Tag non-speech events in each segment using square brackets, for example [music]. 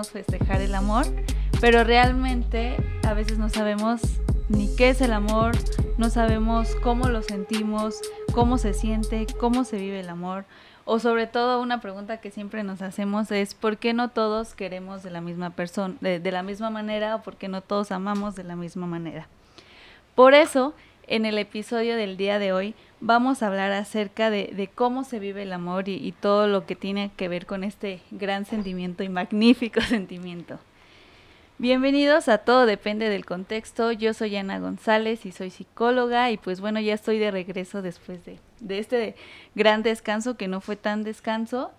festejar el amor, pero realmente a veces no sabemos ni qué es el amor, no sabemos cómo lo sentimos, cómo se siente, cómo se vive el amor. O sobre todo una pregunta que siempre nos hacemos es ¿por qué no todos queremos de la misma persona, de, de la misma manera o por qué no todos amamos de la misma manera? Por eso, en el episodio del día de hoy vamos a hablar acerca de, cómo se vive el amor y, todo lo que tiene que ver con este gran sentimiento y magnífico [laughs] sentimiento. Bienvenidos a Todo Depende del Contexto. Yo soy Ana González y soy psicóloga y pues bueno, ya estoy de regreso después de, de este gran descanso que no fue tan descanso.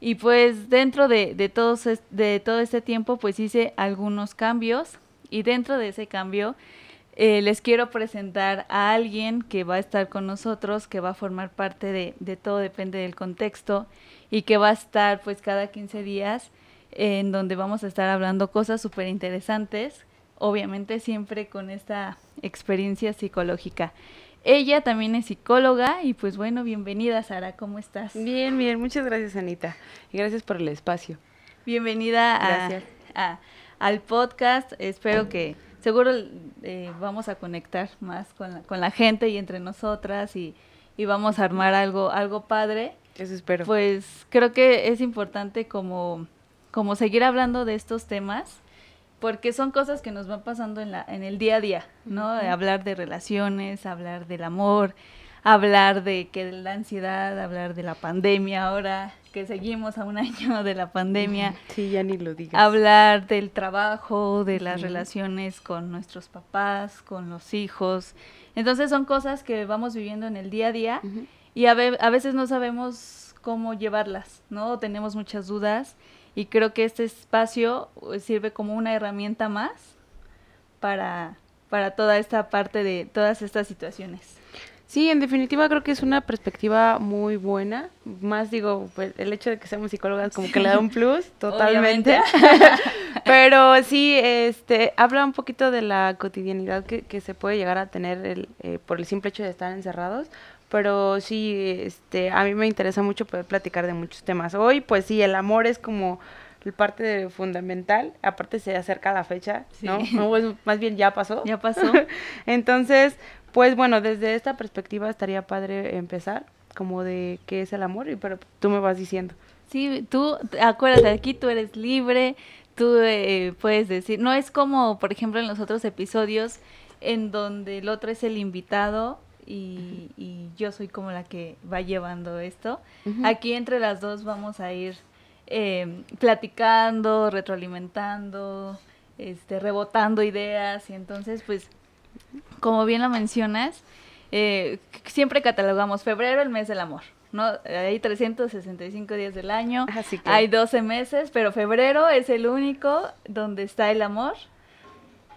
Y pues dentro de, de, todos, de todo este tiempo pues hice algunos cambios y dentro de ese cambio eh, les quiero presentar a alguien que va a estar con nosotros, que va a formar parte de, de Todo Depende del Contexto y que va a estar pues cada 15 días en donde vamos a estar hablando cosas súper interesantes, obviamente siempre con esta experiencia psicológica. Ella también es psicóloga y pues bueno, bienvenida Sara, ¿cómo estás? Bien, bien, muchas gracias Anita y gracias por el espacio. Bienvenida a, Gracias. a- al podcast, espero que seguro eh, vamos a conectar más con la, con la gente y entre nosotras y, y vamos a armar algo, algo padre. Eso espero. Pues creo que es importante como, como seguir hablando de estos temas, porque son cosas que nos van pasando en, la, en el día a día, ¿no? Hablar de relaciones, hablar del amor, hablar de que la ansiedad, hablar de la pandemia ahora, que seguimos a un año de la pandemia, Sí, ya ni lo digas. hablar del trabajo, de las relaciones con nuestros papás, con los hijos. Entonces son cosas que vamos viviendo en el día a día y a, ve- a veces no sabemos cómo llevarlas, ¿no? Tenemos muchas dudas y creo que este espacio eh, sirve como una herramienta más para, para toda esta parte de todas estas situaciones. Sí, en definitiva creo que es una perspectiva muy buena. Más digo, pues, el hecho de que seamos psicólogas como que le da un plus, [laughs] totalmente. [laughs] Pero sí, este, habla un poquito de la cotidianidad que, que se puede llegar a tener el, eh, por el simple hecho de estar encerrados. Pero sí, este, a mí me interesa mucho poder platicar de muchos temas. Hoy, pues sí, el amor es como parte de- fundamental. Aparte se acerca la fecha, ¿no? Sí. O es- más bien ya pasó. ¿Ya pasó? [laughs] Entonces, pues bueno, desde esta perspectiva estaría padre empezar, como de qué es el amor, y pero tú me vas diciendo. Sí, tú, acuérdate, aquí tú eres libre, tú eh, puedes decir, no es como, por ejemplo, en los otros episodios en donde el otro es el invitado y, y yo soy como la que va llevando esto. Aquí entre las dos vamos a ir eh, platicando, retroalimentando, este, rebotando ideas y entonces, pues, como bien lo mencionas, eh, siempre catalogamos febrero el mes del amor, ¿no? Hay 365 días del año, Así que hay 12 meses, pero febrero es el único donde está el amor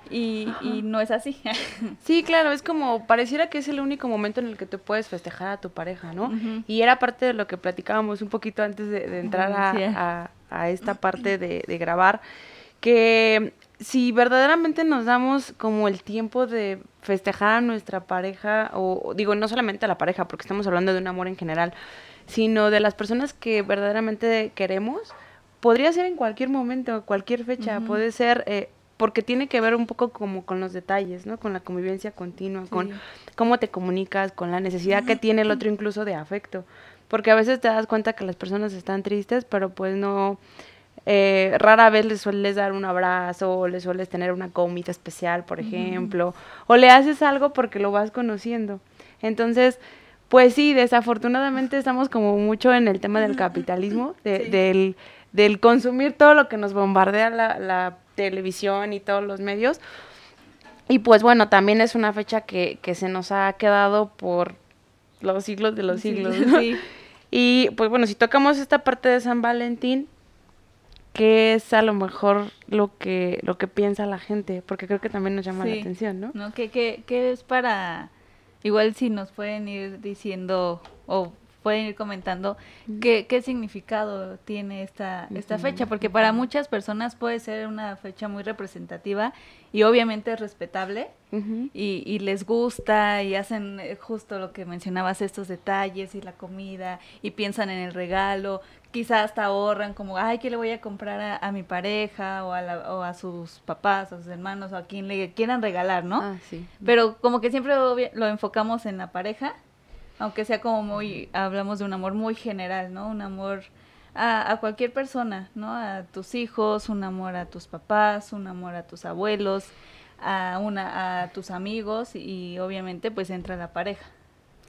y, y no es así. [laughs] sí, claro, es como pareciera que es el único momento en el que tú puedes festejar a tu pareja, ¿no? Y era parte de lo que platicábamos un poquito antes de, de entrar a, Sí. a- a esta [clears throat] parte de, de grabar, que si verdaderamente nos damos como el tiempo de festejar a nuestra pareja, o digo, no solamente a la pareja, porque estamos hablando de un amor en general, sino de las personas que verdaderamente queremos, podría ser en cualquier momento, cualquier fecha, puede ser... eh, porque tiene que ver un poco como con los detalles, ¿no? Con la convivencia continua, con cómo te comunicas, con la necesidad que tiene el otro incluso de afecto. Porque a veces te das cuenta que las personas están tristes, pero pues no, eh, rara vez les sueles dar un abrazo o les sueles tener una comida especial, por ejemplo, o le haces algo porque lo vas conociendo. Entonces, pues sí, desafortunadamente estamos como mucho en el tema del capitalismo, [laughs] de- Sí. del, del consumir todo lo que nos bombardea la, la televisión y todos los medios. Y pues bueno, también es una fecha que, que se nos ha quedado por los siglos de los Sí, siglos. [laughs] ¿no? sí. Y pues bueno, si tocamos esta parte de San Valentín, ¿qué es a lo mejor lo que, lo que piensa la gente? Porque creo que también nos llama Sí. la atención, ¿no? ¿no? ¿Qué, qué, qué es para, igual si nos pueden ir diciendo o pueden ir comentando qué, qué significado tiene esta, esta fecha? Porque para muchas personas puede ser una fecha muy representativa y obviamente es respetable y, y les gusta y hacen eh, justo lo que mencionabas, estos detalles y la comida y piensan en el regalo, quizá hasta ahorran como, ay, ¿qué le voy a comprar a, mi pareja o a, la, o a sus papás, a sus hermanos o a quien le quieran regalar, ¿no? Ah, sí. Pero como que siempre lo enfocamos en la pareja, aunque sea como muy, hablamos de un amor muy general, ¿no? Un amor a, a, cualquier persona, ¿no? A tus hijos, un amor a tus papás, un amor a tus abuelos, a, una, a tus amigos y obviamente pues entra la pareja.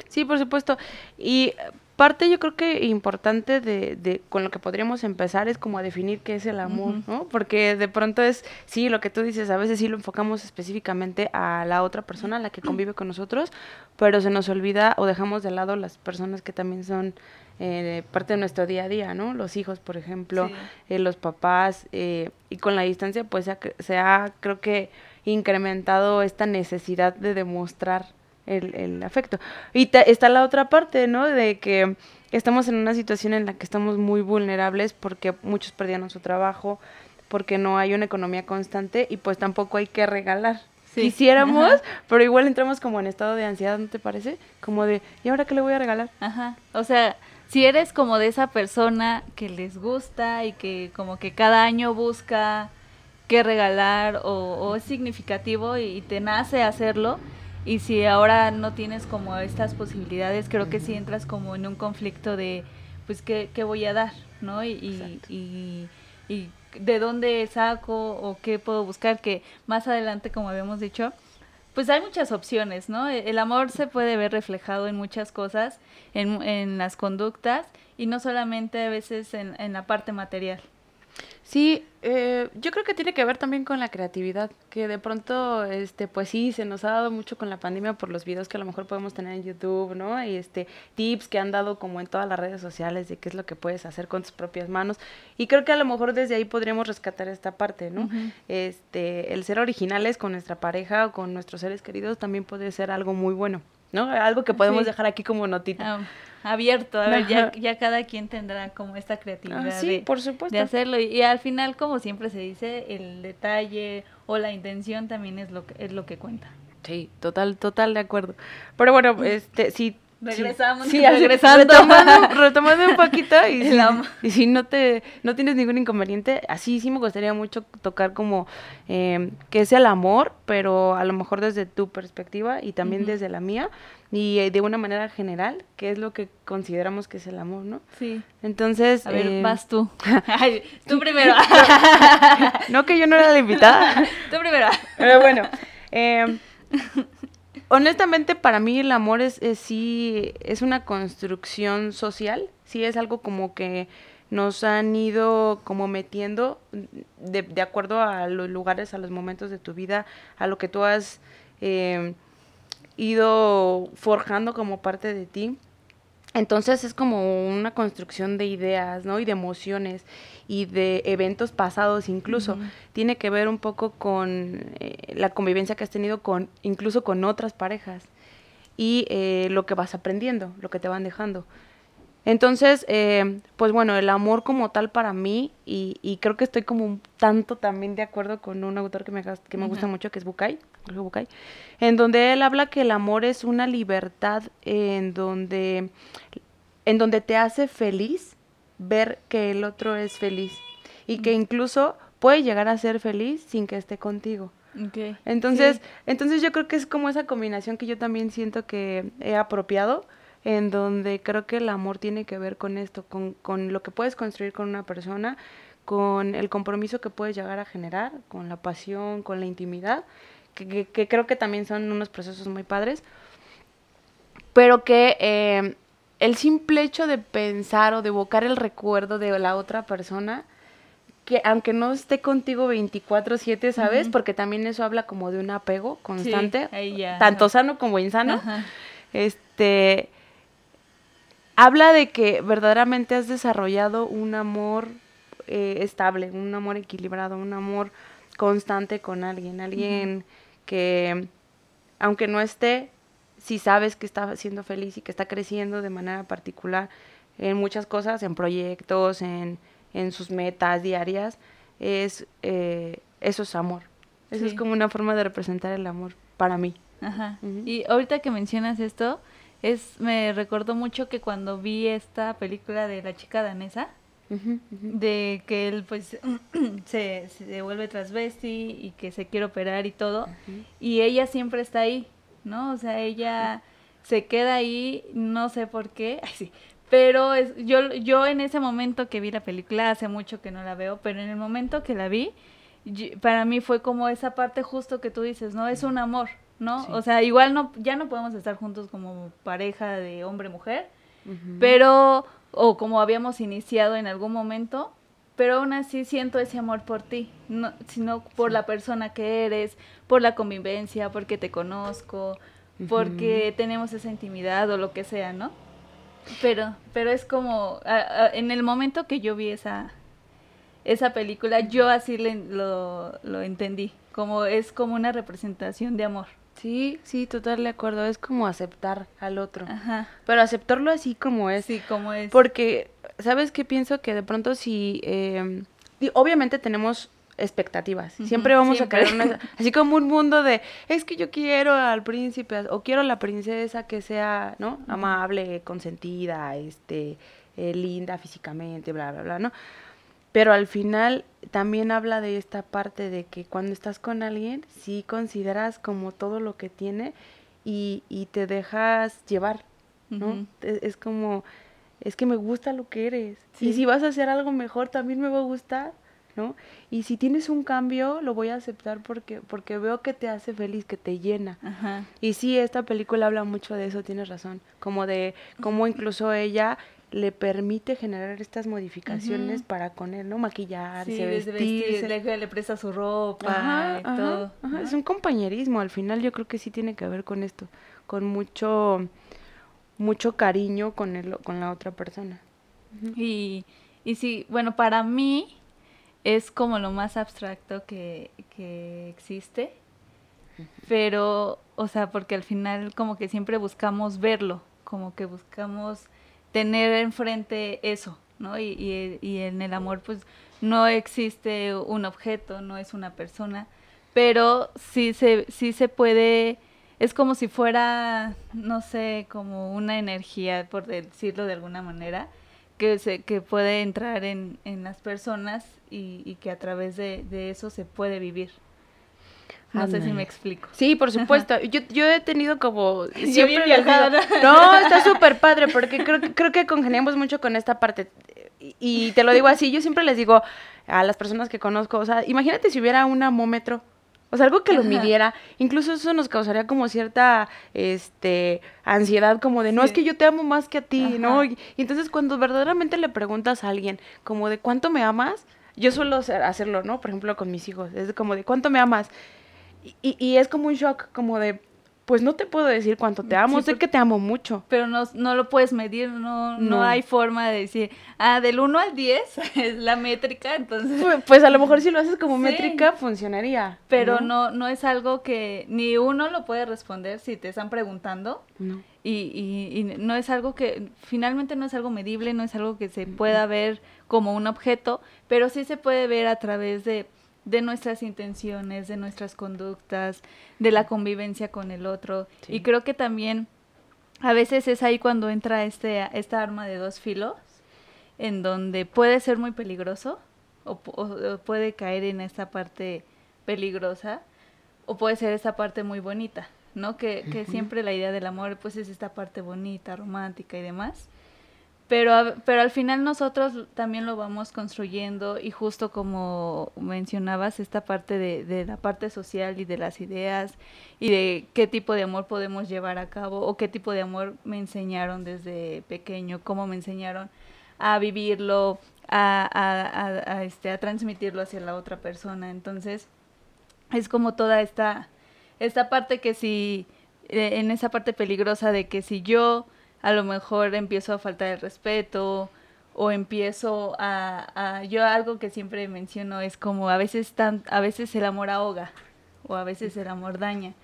Sí, por supuesto. Y parte yo creo que importante de, de, con lo que podríamos empezar es como a definir qué es el amor, ¿no? Porque de pronto es, sí, lo que tú dices, a veces sí lo enfocamos específicamente a la otra persona, a la que [clears throat] convive con nosotros, pero se nos olvida o dejamos de lado las personas que también son eh, parte de nuestro día a día, ¿no? Los hijos, por ejemplo, eh, los papás, eh, y con la distancia pues se ha, se ha, creo que, incrementado esta necesidad de demostrar el, afecto. Y está la otra parte, ¿no? De que estamos en una situación en la que estamos muy vulnerables porque muchos perdieron su trabajo, porque no hay una economía constante y pues tampoco hay que regalar. Quisiéramos, pero igual entramos como en estado de ansiedad, ¿no te parece? Como de, ¿y ahora qué le voy a regalar? Ajá. O sea, si eres como de esa persona que les gusta y que como que cada año busca qué regalar o, es significativo y te nace hacerlo, y si ahora no tienes como estas posibilidades, creo que si entras como en un conflicto de, pues, ¿qué, qué voy a dar? ¿No? Y, y, y, de dónde saco o qué puedo buscar, que más adelante, como habíamos dicho, pues hay muchas opciones, ¿no? E, el amor se puede ver reflejado en muchas cosas, en, en las conductas y no solamente a veces en, en la parte material. Sí, eh, yo creo que tiene que ver también con la creatividad, que de pronto, este, pues sí, se nos ha dado mucho con la pandemia por los videos que a lo mejor podemos tener en YouTube, ¿no? Y este, tips que han dado como en todas las redes sociales de qué es lo que puedes hacer con tus propias manos. Y creo que a lo mejor desde ahí podríamos rescatar esta parte, ¿no? Este, el ser originales con nuestra pareja o con nuestros seres queridos también puede ser algo muy bueno, ¿no? Algo que podemos dejar aquí como notita. Ah, abierto, a ver, ya, ya, cada quien tendrá como esta creatividad ah, de, por supuesto. de hacerlo. Y, al final, como siempre se dice, el detalle o la intención también es lo que, es lo que cuenta. Sí, total, total de acuerdo. Pero bueno, este, si Regresamos, sí, regresando. [laughs] Retomando, un poquito y si, y si, no te no tienes ningún inconveniente, así sí me gustaría mucho tocar como eh, que es el amor, pero a lo mejor desde tu perspectiva y también desde la mía y eh, de una manera general, qué es lo que consideramos que es el amor, ¿no? Sí. Entonces, a ver, eh, vas tú. [laughs] tú primero. no que yo no era la invitada. tú primero. Pero bueno, eh, [laughs] honestamente para mí el amor es, sí es una construcción social, sí es algo como que nos han ido como metiendo de, de acuerdo a los lugares, a los momentos de tu vida, a lo que tú has eh, ido forjando como parte de ti. Entonces es como una construcción de ideas, ¿no? Y de emociones y de eventos pasados incluso. Tiene que ver un poco con eh, la convivencia que has tenido con, incluso con otras parejas y eh, lo que vas aprendiendo, lo que te van dejando. Entonces, eh, pues bueno, el amor como tal para mí, y, y, creo que estoy como un tanto también de acuerdo con un autor que me, que me gusta mucho, que es Bukai, Bukai, en donde él habla que el amor es una libertad en donde, en donde te hace feliz ver que el otro es feliz y que incluso puede llegar a ser feliz sin que esté contigo. Entonces, entonces yo creo que es como esa combinación que yo también siento que he apropiado en donde creo que el amor tiene que ver con esto, con, con lo que puedes construir con una persona, con el compromiso que puedes llegar a generar, con la pasión, con la intimidad, que, que, creo que también son unos procesos muy padres, pero que eh, el simple hecho de pensar o de evocar el recuerdo de la otra persona, que aunque no esté contigo 24/7, ¿sabes? Porque también eso habla como de un apego constante, tanto sano como insano. Este habla de que verdaderamente has desarrollado un amor eh, estable, un amor equilibrado, un amor constante con alguien, alguien que aunque no esté, si sabes que está siendo feliz y que está creciendo de manera particular en muchas cosas, en proyectos, en, en sus metas diarias, es eh, eso es amor. Eso es como una forma de representar el amor para mí. Ajá. Y ahorita que mencionas esto, es me recordó mucho que cuando vi esta película de la chica danesa, de que él pues [clears throat] se, se vuelve transvesti y que se quiere operar y todo, y ella siempre está ahí, ¿no? O sea, ella se queda ahí, no sé por qué, [laughs] Ay, sí. pero es, yo, yo en ese momento que vi la película, hace mucho que no la veo, pero en el momento que la vi, para mí fue como esa parte justo que tú dices, ¿no? Es un amor, ¿no? O sea, igual no, ya no podemos estar juntos como pareja de hombre-mujer, pero, o como habíamos iniciado en algún momento, pero aún así siento ese amor por ti, no, sino por la persona que eres, por la convivencia, porque te conozco, porque tenemos esa intimidad o lo que sea, ¿no? Pero, pero es como, en el momento que yo vi esa, esa película, yo así lo, lo entendí, como es como una representación de amor. Sí, sí, total de acuerdo. Es como aceptar al otro. Ajá. Pero aceptarlo así como es. Sí, como es. Porque, ¿sabes qué pienso? Que de pronto si... Eh, obviamente tenemos expectativas. Siempre vamos a querer una, así como un mundo de es que yo quiero al príncipe o quiero a la princesa que sea, ¿no? Amable, consentida, este, eh, linda físicamente, bla, bla, bla, ¿no? Pero al final también habla de esta parte de que cuando estás con alguien, sí consideras como todo lo que tiene y, y te dejas llevar, ¿no? es, como, es que me gusta lo que eres. Y si vas a hacer algo mejor, también me va a gustar. ¿no? Y si tienes un cambio, lo voy a aceptar porque, porque veo que te hace feliz, que te llena. Y sí, esta película habla mucho de eso, tienes razón, como de cómo incluso ella le permite generar estas modificaciones para con él, ¿no? Maquillarse, sí, vestirse. le, le, presta su ropa y todo. Es un compañerismo, al final yo creo que sí tiene que ver con esto, con mucho mucho cariño con el, con la otra persona. Y, y sí, bueno, para mí es como lo más abstracto que, que existe, pero, o sea, porque al final como que siempre buscamos verlo, como que buscamos tener enfrente eso, ¿no? Y, en el amor pues no existe un objeto, no es una persona, pero sí se, sí se puede, es como si fuera, no sé, como una energía, por decirlo de alguna manera, que, se, que puede entrar en, en las personas y, y que a través de, de, eso se puede vivir. No sé si me explico. Sí, por supuesto. Yo, yo he tenido como... [laughs] Siempre viajado, ¿no? está súper padre porque creo, creo que congeniamos mucho con esta parte. Y te lo digo así, yo siempre les digo a las personas que conozco, o sea, imagínate si hubiera un amómetro o sea, algo que lo midiera. Incluso eso nos causaría como cierta este ansiedad, como de no es que yo te amo más que a ti, ¿no? Y, entonces cuando verdaderamente le preguntas a alguien como de cuánto me amas, yo suelo hacerlo, ¿no? Por ejemplo, con mis hijos. Es como de cuánto me amas. Y, y es como un shock, como de pues no te puedo decir cuánto te amo, sé que te amo mucho. Pero no, no lo puedes medir, no, no, hay forma de decir, ah, del 1 al 10 [laughs] es la métrica, entonces... Pues, pues, a lo mejor [laughs] si lo haces como métrica funcionaría. Pero ¿no? no, es algo que ni uno lo puede responder si te están preguntando. Y, y, y, no es algo que, finalmente no es algo medible, no es algo que se pueda ver como un objeto, pero sí se puede ver a través de de nuestras intenciones, de nuestras conductas, de la convivencia con el otro. Y creo que también a veces es ahí cuando entra este, esta arma de dos filos, en donde puede ser muy peligroso o, puede caer en esta parte peligrosa o puede ser esta parte muy bonita, ¿no? Que, que siempre la idea del amor pues es esta parte bonita, romántica y demás pero, pero al final nosotros también lo vamos construyendo y justo como mencionabas, esta parte de, de, la parte social y de las ideas y de qué tipo de amor podemos llevar a cabo o qué tipo de amor me enseñaron desde pequeño, cómo me enseñaron a vivirlo, a, a, este, a transmitirlo hacia la otra persona. Entonces, es como toda esta, esta parte que si, eh, en esa parte peligrosa de que si yo a lo mejor empiezo a faltar el respeto o empiezo a, yo algo que siempre menciono es como a veces tan, a veces el amor ahoga o a veces el amor daña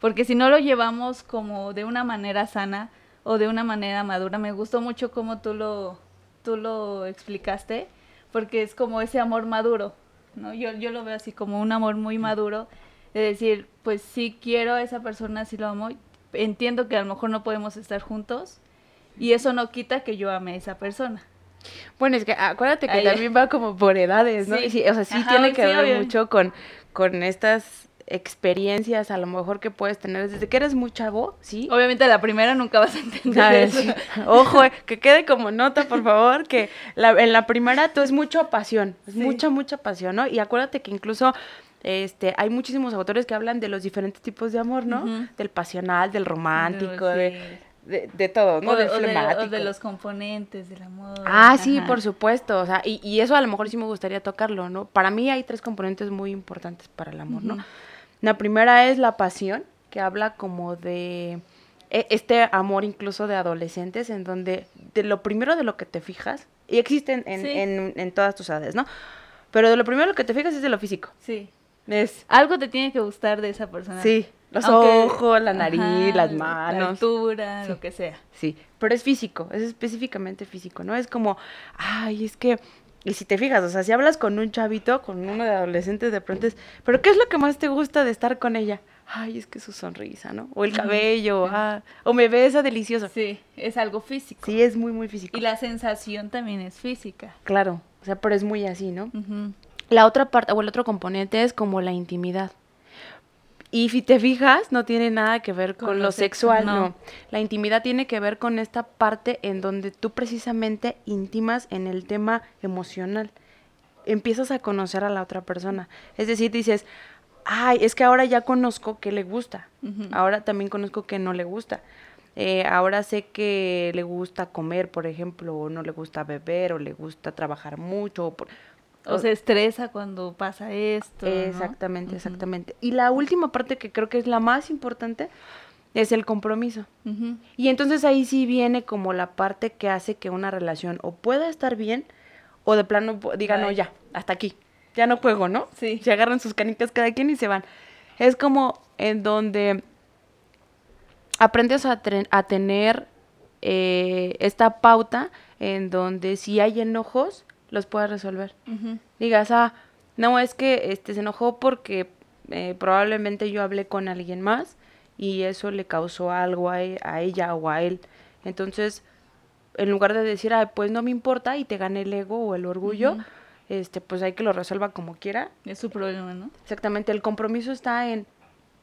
porque si no lo llevamos como de una manera sana o de una manera madura me gustó mucho como tú lo tú lo explicaste porque es como ese amor maduro no yo yo lo veo así como un amor muy maduro de decir pues sí quiero a esa persona sí lo amo entiendo que a lo mejor no podemos estar juntos y eso no quita que yo ame a esa persona. Bueno, es que acuérdate que también va como por edades, ¿no? Sí. o sea, sí tiene que ver mucho con, con estas experiencias a lo mejor que puedes tener desde que eres muy chavo, ¿sí? Obviamente la primera nunca vas a entender eso. Ojo, eh, que quede como nota, por favor, que en la primera tú es mucha pasión, es mucha, mucha pasión, ¿no? Y acuérdate que incluso este, hay muchísimos autores que hablan de los diferentes tipos de amor, ¿no? Del pasional, del romántico, de, de, todo, ¿no? O de, de, los componentes del amor. Ah, sí, por supuesto. O sea, y, y, eso a lo mejor sí me gustaría tocarlo, ¿no? Para mí hay tres componentes muy importantes para el amor, ¿no? La primera es la pasión, que habla como de e, este amor incluso de adolescentes, en donde de lo primero de lo que te fijas, y existen en, en, en todas tus edades, ¿no? Pero de lo primero de lo que te fijas es de lo físico. Sí. Es, Algo te tiene que gustar de esa persona. Sí, los ojos, la nariz, las manos. La altura, lo que sea. Sí, pero es físico, es específicamente físico, ¿no? Es como, ay, es que... Y si te fijas, o sea, si hablas con un chavito, con uno de adolescentes, de pronto es, pero ¿qué es lo que más te gusta de estar con ella? Ay, es que su sonrisa, ¿no? O el cabello, ah, o me besa delicioso. Sí, es algo físico. Sí, es muy, muy físico. Y la sensación también es física. Claro, o sea, pero es muy así, ¿no? La otra parte, o el otro componente es como la intimidad. Y si te fijas, no tiene nada que ver con, lo, sexual, no. La intimidad tiene que ver con esta parte en donde tú precisamente intimas en el tema emocional. Empiezas a conocer a la otra persona. Es decir, dices, ay, es que ahora ya conozco que le gusta. Ahora también conozco que no le gusta. Eh, ahora sé que le gusta comer, por ejemplo, o no le gusta beber, o le gusta trabajar mucho. O o se estresa cuando pasa esto. Exactamente, exactamente. Y la última parte que creo que es la más importante es el compromiso. Y entonces ahí sí viene como la parte que hace que una relación o pueda estar bien o de plano diga, no, ya, hasta aquí, ya no juego, ¿no? Sí. Se agarran sus canicas cada quien y se van. Es como en donde aprendes a, a tener eh, esta pauta en donde si hay enojos, los puedas resolver. Digas, ah, no, es que este se enojó porque eh, probablemente yo hablé con alguien más y eso le causó algo a, e, ella o a él. Entonces, en lugar de decir, ah, pues no me importa y te gane el ego o el orgullo, este, pues hay que lo resuelva como quiera. Es su problema, ¿no? Exactamente, el compromiso está en,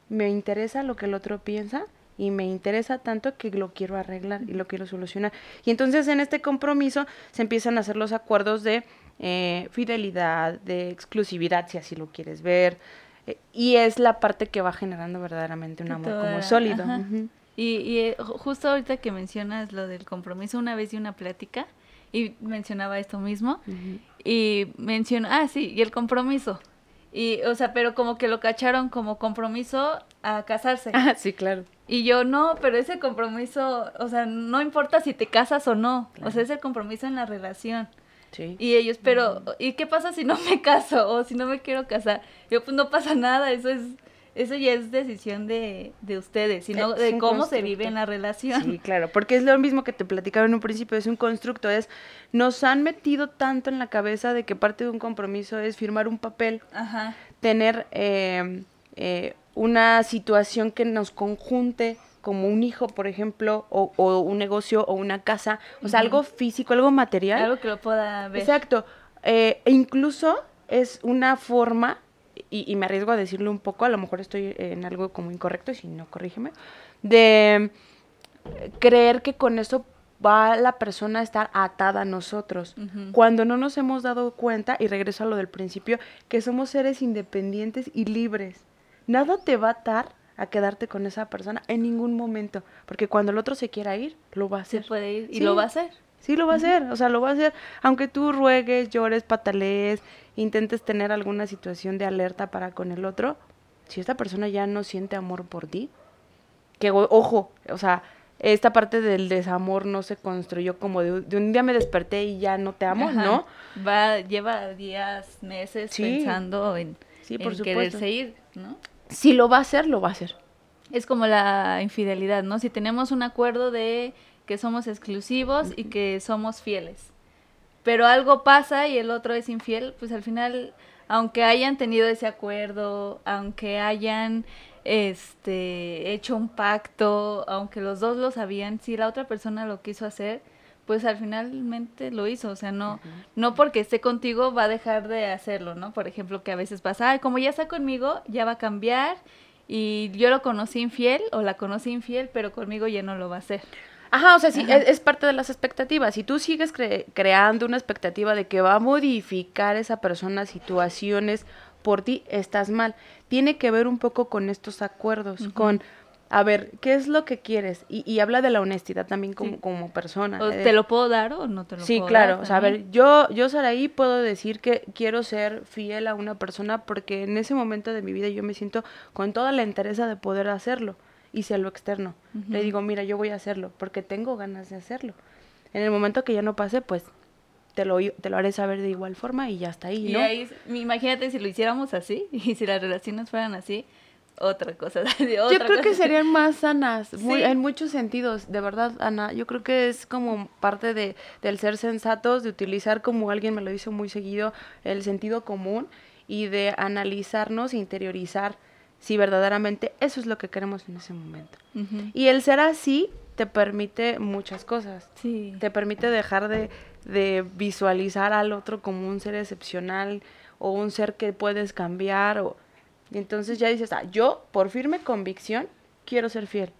me interesa lo que el otro piensa y me interesa tanto que lo quiero arreglar y lo quiero solucionar. Y entonces en este compromiso se empiezan a hacer los acuerdos de eh, fidelidad, de exclusividad, si así lo quieres ver. Eh, y es la parte que va generando verdaderamente un amor como sólido. Y, y eh, justo ahorita que mencionas lo del compromiso, una vez di una plática y mencionaba esto mismo. Y mencionó, ah, sí, y el compromiso. Y, o sea, pero como que lo cacharon como compromiso a casarse. Ah, sí, claro. Y yo, no, pero ese compromiso, o sea, no importa si te casas o no. O sea, es el compromiso en la relación. Sí. Y ellos, pero, ¿y qué pasa si no me caso o si no me quiero casar? Yo, pues no pasa nada, eso es eso ya es decisión de, de ustedes, sino de cómo se vive en la relación. Sí, claro, porque es lo mismo que te platicaba en un principio, es un constructo, es, nos han metido tanto en la cabeza de que parte de un compromiso es firmar un papel, tener eh, eh, una situación que nos conjunte como un hijo, por ejemplo, o, o un negocio o una casa, o sea, algo físico, algo material. Algo que lo pueda ver. Exacto. Eh, e incluso es una forma y, me arriesgo a decirlo un poco, a lo mejor estoy en algo como incorrecto, y si no, corrígeme, de creer que con eso va la persona a estar atada a nosotros, cuando no nos hemos dado cuenta, y regreso a lo del principio, que somos seres independientes y libres. Nada te va a atar a quedarte con esa persona en ningún momento, porque cuando el otro se quiera ir, lo va a hacer. Se puede ir y lo va a hacer. Sí, lo va a hacer, o sea, lo va a hacer, aunque tú ruegues, llores, patalees, intentes tener alguna situación de alerta para con el otro, si esta persona ya no siente amor por ti, que ojo, o sea, esta parte del desamor no se construyó como de, un día me desperté y ya no te amo, ¿no? Va, lleva días, meses pensando en, sí, por quererse ir, ¿no? Si lo va a hacer, lo va a hacer. Es como la infidelidad, ¿no? Si tenemos un acuerdo de que somos exclusivos y que somos fieles pero algo pasa y el otro es infiel, pues al final, aunque hayan tenido ese acuerdo, aunque hayan este hecho un pacto, aunque los dos lo sabían, si la otra persona lo quiso hacer, pues al finalmente lo hizo, o sea, no, no porque esté contigo va a dejar de hacerlo, ¿no? Por ejemplo, que a veces pasa, ay, como ya está conmigo, ya va a cambiar y yo lo conocí infiel o la conocí infiel, pero conmigo ya no lo va a hacer. Ajá, o sea, sí, es, parte de las expectativas. Si tú sigues creando una expectativa de que va a modificar esa persona situaciones por ti, estás mal. Tiene que ver un poco con estos acuerdos, con a ver, ¿qué es lo que quieres? Y, habla de la honestidad también como, como persona. ¿Te lo puedo dar o no te lo sí, puedo dar? Sí, claro. O sea, a ver, yo, yo, Saraí, puedo decir que quiero ser fiel a una persona porque en ese momento de mi vida yo me siento con toda la interés de poder hacerlo. Y sea lo externo. Le digo, mira, yo voy a hacerlo porque tengo ganas de hacerlo. En el momento que ya no pase, pues te lo, te lo haré saber de igual forma y ya está ahí, ¿no? Y ahí, imagínate si lo hiciéramos así [laughs] y si las relaciones fueran así, otra cosa. [laughs] yo creo que serían más sanas, en muchos sentidos, de verdad, Ana. Yo creo que es como parte de, del ser sensatos, de utilizar, como alguien me lo dice muy seguido, el sentido común y de analizarnos, interiorizar si verdaderamente eso es lo que queremos en ese momento. Y el ser así te permite muchas cosas. Sí. Te permite dejar de, de visualizar al otro como un ser excepcional o un ser que puedes cambiar o y entonces ya dices, ah, yo por firme convicción quiero ser fiel.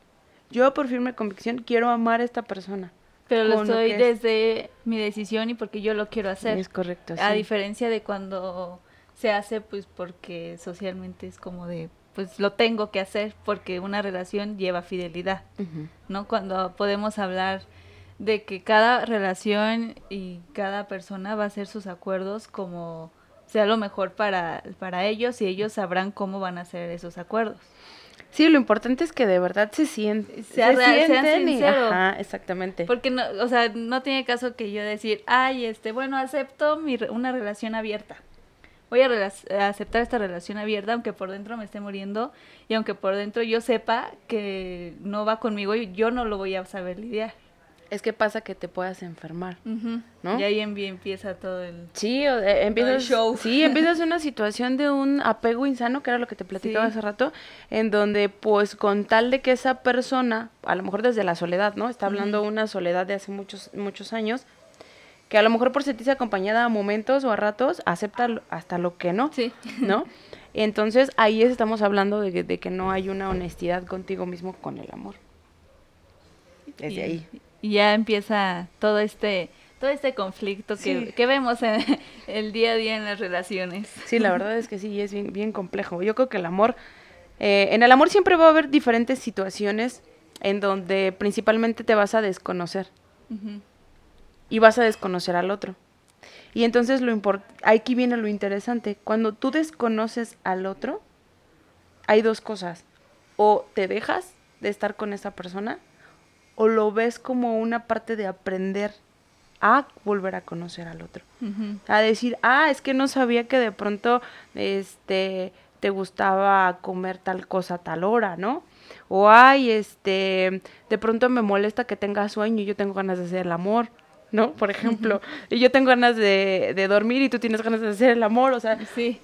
Yo por firme convicción quiero amar a esta persona. Pero lo estoy desde mi decisión y porque yo lo quiero hacer. Es correcto. A diferencia de cuando se hace, pues porque socialmente es como de, pues lo tengo que hacer porque una relación lleva fidelidad, ¿no? Cuando podemos hablar de que cada relación y cada persona va a hacer sus acuerdos como sea lo mejor para, para ellos y ellos sabrán cómo van a hacer esos acuerdos. Sí, lo importante es que de verdad se, sienten, sea, se sienten ajá, exactamente. Porque no, o sea, no tiene caso que yo decir, ay, este, bueno, acepto mi, una relación abierta. Voy a, aceptar esta relación abierta, aunque por dentro me esté muriendo y aunque por dentro yo sepa que no va conmigo y yo no lo voy a saber lidiar es que pasa que te puedas enfermar, ¿no? Y ahí empieza todo el Sí, eh, empiezas show. Sí, empiezas una situación de un apego insano, que era lo que te platicaba hace rato, en donde pues con tal de que esa persona, a lo mejor desde la soledad, ¿no? Está hablando de una soledad de hace muchos muchos años, que a lo mejor por sentirse acompañada a momentos o a ratos acepta hasta lo que no, sí. ¿no? [laughs] Entonces ahí estamos hablando de, de que no hay una honestidad contigo mismo con el amor. Desde ahí y ya empieza todo este todo este conflicto que, que vemos en [laughs] el día a día en las relaciones. Sí, la verdad es que sí, es bien, bien complejo. Yo creo que el amor, eh, en el amor siempre va a haber diferentes situaciones en donde principalmente te vas a desconocer y vas a desconocer al otro. Y entonces lo aquí viene lo interesante, cuando tú desconoces al otro, hay dos cosas, o te dejas de estar con esa persona o lo ves como una parte de aprender a volver a conocer al otro. A decir, ah, es que no sabía que de pronto este te gustaba comer tal cosa a tal hora, ¿no? O ay, este, de pronto me molesta que tengas sueño y yo tengo ganas de hacer el amor, ¿no? Por ejemplo, y yo tengo ganas de, de, dormir y tú tienes ganas de hacer el amor, o sea, sí.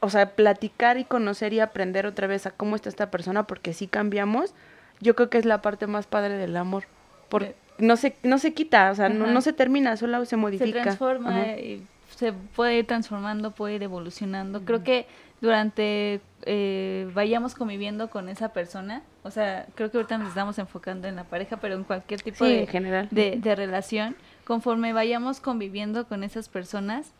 O sea, platicar y conocer y aprender otra vez a cómo está esta persona, porque si cambiamos, yo creo que es la parte más padre del amor. Porque no se, no se quita, o sea, no, no, se termina, solo se modifica. Se transforma y se puede ir transformando, puede ir evolucionando. Creo que durante eh, vayamos conviviendo con esa persona, o sea, creo que ahorita nos estamos enfocando en la pareja, pero en cualquier tipo de, general. de, de relación, conforme vayamos conviviendo con esas personas,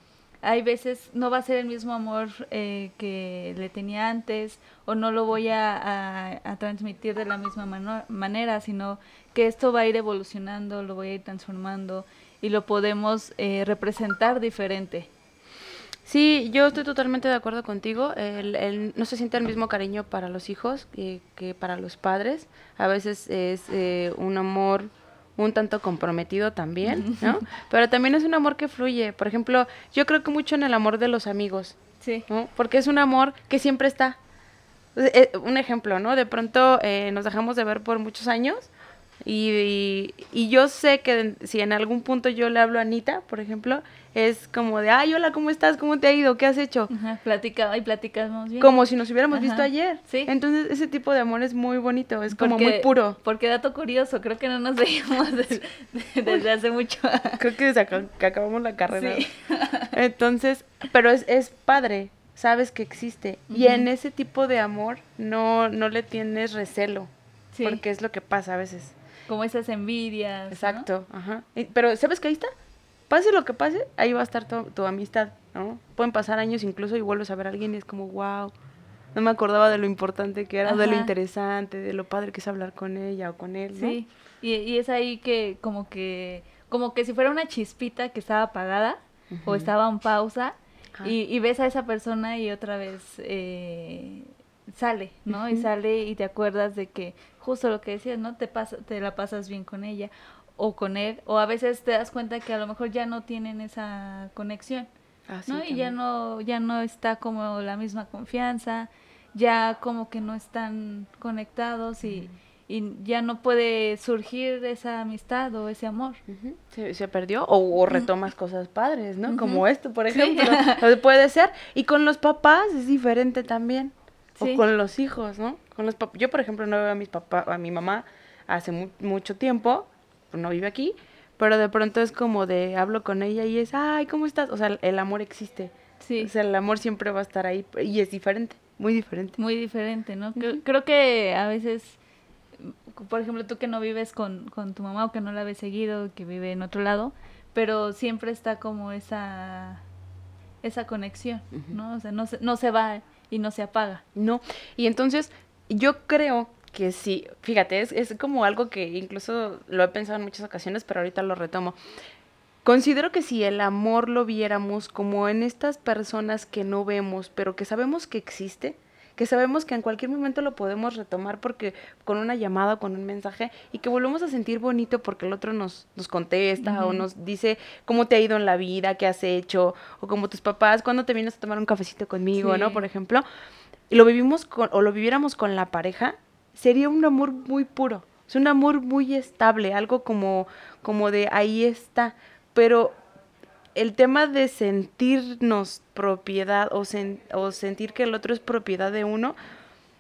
hay veces no va a ser el mismo amor eh, que le tenía antes o no lo voy a, transmitir de la misma manera, sino que esto va a ir evolucionando, lo voy a ir transformando y lo podemos eh, representar diferente. Sí, yo estoy totalmente de acuerdo contigo. El, no se siente el mismo cariño para los hijos que, que para los padres. A veces es eh, un amor un tanto comprometido también, ¿no? Pero también es un amor que fluye. Por ejemplo, yo creo que mucho en el amor de los amigos. Sí. ¿no? Porque es un amor que siempre está. Eh, un ejemplo, ¿no? De pronto eh, nos dejamos de ver por muchos años, Y, y, yo sé que si en algún punto yo le hablo a Anita, por ejemplo, es como de, ay, hola, ¿cómo estás? ¿Cómo te ha ido? ¿Qué has hecho? Ajá, platica, y platicamos bien. Como si nos hubiéramos visto ayer. Sí. Entonces, ese tipo de amor es muy bonito, es como muy puro. Porque, dato curioso, creo que no nos veíamos desde, hace mucho. creo que desde que acabamos la carrera. Sí. Entonces, pero es, es padre, sabes que existe. Y en ese tipo de amor no, no le tienes recelo. Sí. Porque es lo que pasa a veces como esas envidias. Exacto, ajá. pero ¿sabes qué ahí está? Pase lo que pase, ahí va a estar tu, amistad, ¿no? Pueden pasar años incluso y vuelves a ver a alguien y es como, wow, no me acordaba de lo importante que era, de lo interesante, de lo padre que es hablar con ella o con él, ¿no? Sí, y, y es ahí que como que, como que si fuera una chispita que estaba apagada o estaba en pausa y, y, ves a esa persona y otra vez eh, sale, ¿no? Y sale y te acuerdas de que justo lo que decías, ¿no? Te, pasa, te la pasas bien con ella o con él, o a veces te das cuenta que a lo mejor ya no tienen esa conexión, ah, ¿no? y ya no, ya no está como la misma confianza, ya como que no están conectados y, y ya no puede surgir esa amistad o ese amor. se, perdió o, retomas cosas padres, ¿no? Como esto, por ejemplo. [laughs] puede ser. Y con los papás es diferente también. O con los hijos, ¿no? Con los Yo, por ejemplo, no veo a mis papás, a mi mamá hace mucho tiempo, no vive aquí, pero de pronto es como de hablo con ella y es, ay, ¿cómo estás? O sea, el amor existe. Sí. O sea, el amor siempre va a estar ahí y es diferente, muy diferente. Muy diferente, ¿no? creo, que a veces, por ejemplo, tú que no vives con, con tu mamá o que no la ves seguido, que vive en otro lado, pero siempre está como esa esa conexión, ¿no? O sea, no se, no se va y no se apaga. No, y entonces yo creo que sí, fíjate, es, es como algo que incluso lo he pensado en muchas ocasiones, pero ahorita lo retomo. Considero que si el amor lo viéramos como en estas personas que no vemos, pero que sabemos que existe, que sabemos que en cualquier momento lo podemos retomar porque con una llamada, con un mensaje y que volvemos a sentir bonito porque el otro nos, nos contesta o nos dice cómo te ha ido en la vida, qué has hecho o como tus papás, cuando te vienes a tomar un cafecito conmigo, ¿no? Por ejemplo, y lo vivimos con, o lo viviéramos con la pareja, sería un amor muy puro, es un amor muy estable, algo como, como de ahí está, pero el tema de sentirnos propiedad o, o sentir que el otro es propiedad de uno,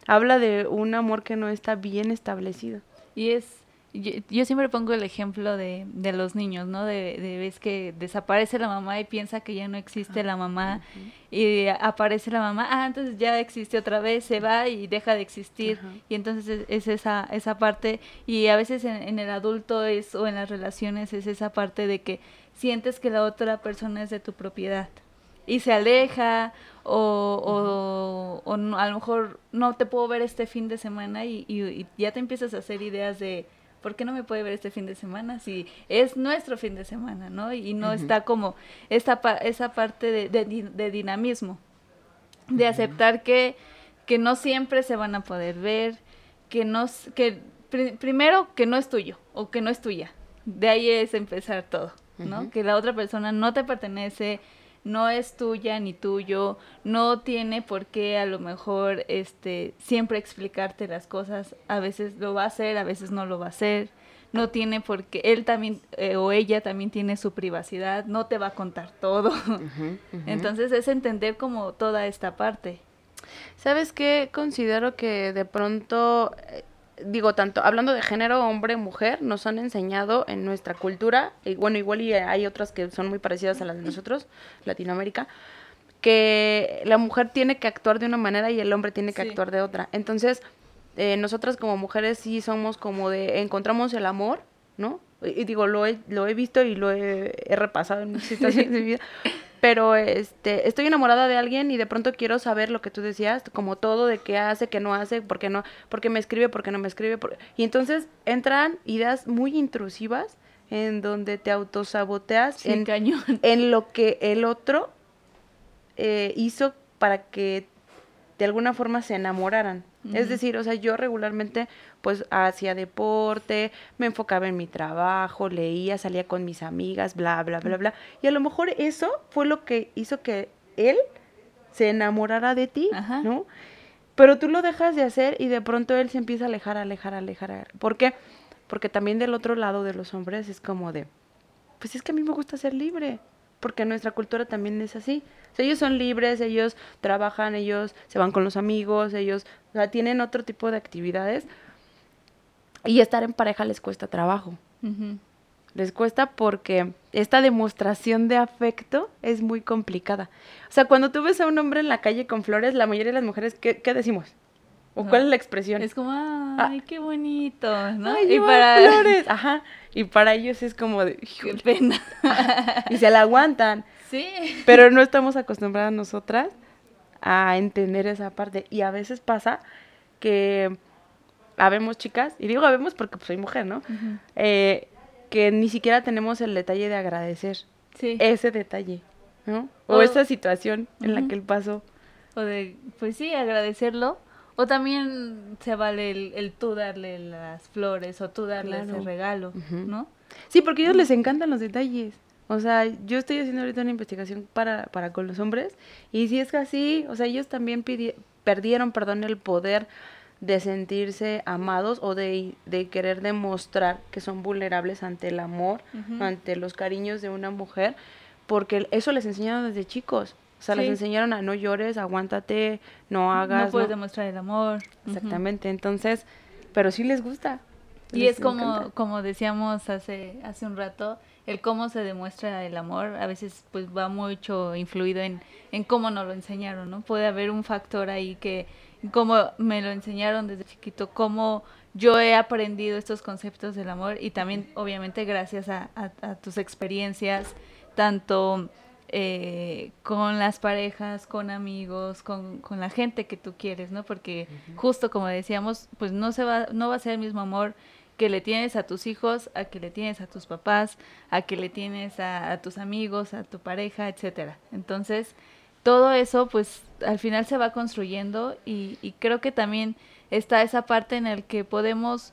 habla de un amor que no está bien establecido. Y es, yo, siempre pongo el ejemplo de, de los niños, ¿no? De, de ves que desaparece la mamá y piensa que ya no existe la mamá y aparece la mamá, ah, entonces ya existe otra vez, se va y deja de existir. Y entonces es, esa, esa parte y a veces en, en el adulto es o en las relaciones es esa parte de que sientes que la otra persona es de tu propiedad y se aleja o, o, a lo mejor no te puedo ver este fin de semana y, ya te empiezas a hacer ideas de ¿por qué no me puede ver este fin de semana si es nuestro fin de semana, ¿no? Y no está como esa, esa parte de, de, dinamismo, de aceptar que, que no siempre se van a poder ver, que no, que primero que no es tuyo o que no es tuya. De ahí es empezar todo. ¿No? Que la otra persona no te pertenece, no es tuya ni tuyo, no tiene por qué a lo mejor este siempre explicarte las cosas, a veces lo va a hacer, a veces no lo va a hacer, no tiene por qué, él también eh, o ella también tiene su privacidad, no te va a contar todo. [laughs] Entonces es entender como toda esta parte. ¿Sabes qué? Considero que de pronto eh, digo, tanto hablando de género, hombre, mujer, nos han enseñado en nuestra cultura, y bueno, igual y hay otras que son muy parecidas a las de nosotros, Latinoamérica, que la mujer tiene que actuar de una manera y el hombre tiene que actuar de otra. Entonces, eh, nosotras como mujeres sí somos como de, encontramos el amor, ¿no? Y, digo, lo he, lo he visto y lo he, he repasado en muchas [laughs] situaciones de mi vida pero este estoy enamorada de alguien y de pronto quiero saber lo que tú decías, como todo de qué hace, qué no hace, por qué no, por qué me escribe, por qué no me escribe, y entonces entran ideas muy intrusivas en donde te autosaboteas en, en lo que el otro eh, hizo para que de alguna forma se enamoraran. Es decir, o sea, yo regularmente pues hacía deporte, me enfocaba en mi trabajo, leía, salía con mis amigas, bla, bla, bla, bla. Y a lo mejor eso fue lo que hizo que él se enamorara de ti, ¿no? Pero tú lo dejas de hacer y de pronto él se empieza a alejar, alejar, alejar. ¿Por qué? porque también del otro lado de los hombres es como de, pues es que a mí me gusta ser libre, porque nuestra cultura también es así. O sea, ellos son libres, ellos trabajan, ellos se van con los amigos, ellos o sea, tienen otro tipo de actividades y estar en pareja les cuesta trabajo. Les cuesta porque esta demostración de afecto es muy complicada. O sea, cuando tú ves a un hombre en la calle con flores, la mayoría de las mujeres, ¿qué, qué decimos? ¿O cuál es la expresión? Es como, ay, qué bonito, ¿no? Ay, y para flores, [laughs] ajá. Y para ellos es como de, qué pena. y se la aguantan. Sí. Pero no estamos acostumbradas nosotras a entender esa parte. Y a veces pasa que habemos chicas, y digo habemos porque pues, soy mujer, ¿no? eh, que ni siquiera tenemos el detalle de agradecer Sí. ese detalle, ¿no? O, O- esa situación en la que él pasó. O de, pues sí, agradecerlo. O también se vale el, el tú darle las flores o tú darle Claro. ese regalo. ¿no? Sí, porque a ellos les encantan los detalles. O sea, yo estoy haciendo ahorita una investigación para, para con los hombres y si es que así, o sea, ellos también pidi- perdieron, perdón, el poder de sentirse amados o de, de querer demostrar que son vulnerables ante el amor, ante los cariños de una mujer, porque eso les enseñaron desde chicos. O sea, les enseñaron a no llores, aguántate, no hagas. no puedes no- demostrar el amor. Exactamente, entonces, pero sí les gusta. Y les es como, encanta. como decíamos hace, hace un rato, el cómo se demuestra el amor a veces pues va mucho influido en, en cómo nos lo enseñaron, ¿no? Puede haber un factor ahí que cómo me lo enseñaron desde chiquito, cómo yo he aprendido estos conceptos del amor y también obviamente gracias a, a- a tus experiencias, tanto eh, con las parejas, con amigos, con, con la gente que tú quieres, ¿no? Porque justo como decíamos, pues no se va, no va a ser el mismo amor que le tienes a tus hijos, a que le tienes a tus papás, a que le tienes a, a tus amigos, a tu pareja, etcétera. Entonces, todo eso, pues, al final se va construyendo y, y creo que también está esa parte en el que podemos,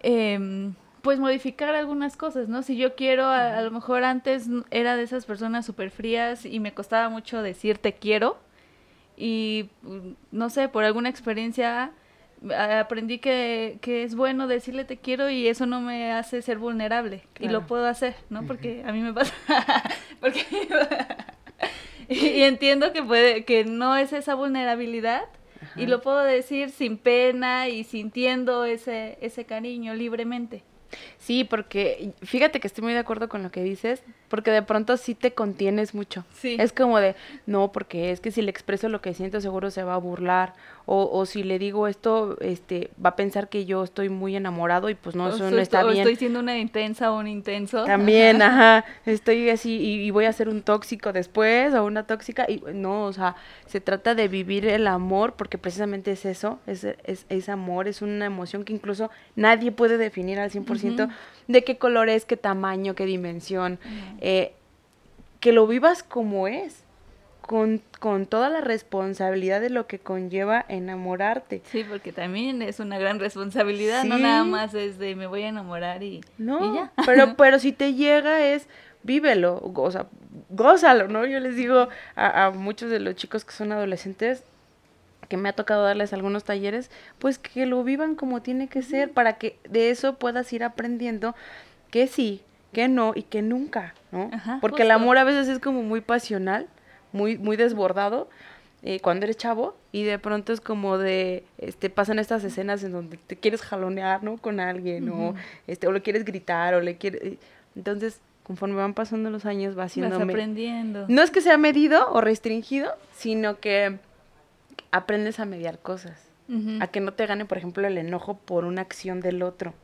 em, pues, modificar algunas cosas, ¿no? Si yo quiero, a, a lo mejor antes era de esas personas súper frías y me costaba mucho decir te quiero y, mm, no sé, por alguna experiencia aprendí que, que es bueno decirle te quiero y eso no me hace ser vulnerable y lo puedo hacer, ¿no? Porque a mí me pasa, [laughs] porque [laughs] y, y entiendo que puede, que no es esa vulnerabilidad y lo puedo decir sin pena y sintiendo ese, ese cariño libremente. Sí, porque fíjate que estoy muy de acuerdo con lo que dices, porque de pronto sí te contienes mucho. Sí. Es como de, no, porque es que si le expreso lo que siento seguro se va a burlar, o, o si le digo esto, este, va a pensar que yo estoy muy enamorado y pues no, eso no está o bien. estoy siendo una intensa o un intenso. También, ajá, estoy así y, y voy a ser un tóxico después o una tóxica y no, o sea, se trata de vivir el amor porque precisamente es eso, es, es, es amor, es una emoción que incluso nadie puede definir al 100% Ujú. de qué color es, qué tamaño, qué dimensión, eh, que lo vivas como es, con, con toda la responsabilidad de lo que conlleva enamorarte. Sí, porque también es una gran responsabilidad, no nada más es de me voy a enamorar y, No, y ya. [laughs] pero, [laughs] pero si te llega es vívelo, go- o sea, gózalo, ¿no? Yo les digo a, a muchos de los chicos que son adolescentes que me ha tocado darles algunos talleres, pues que lo vivan como tiene que ser para que de eso puedas ir aprendiendo que sí, que no y que nunca, ¿no? Ajá, Porque el amor a veces es como muy pasional, muy, muy desbordado eh, cuando eres chavo y de pronto es como de, este, pasan estas escenas en donde te quieres jalonear, ¿no? Con alguien o, Ujú. este, o le quieres gritar o le quieres... Entonces, conforme van pasando los años va siendo... Vas aprendiendo. No es que sea medido o restringido, sino que aprendes a mediar cosas. A que no te gane, por ejemplo, el enojo por una acción del otro.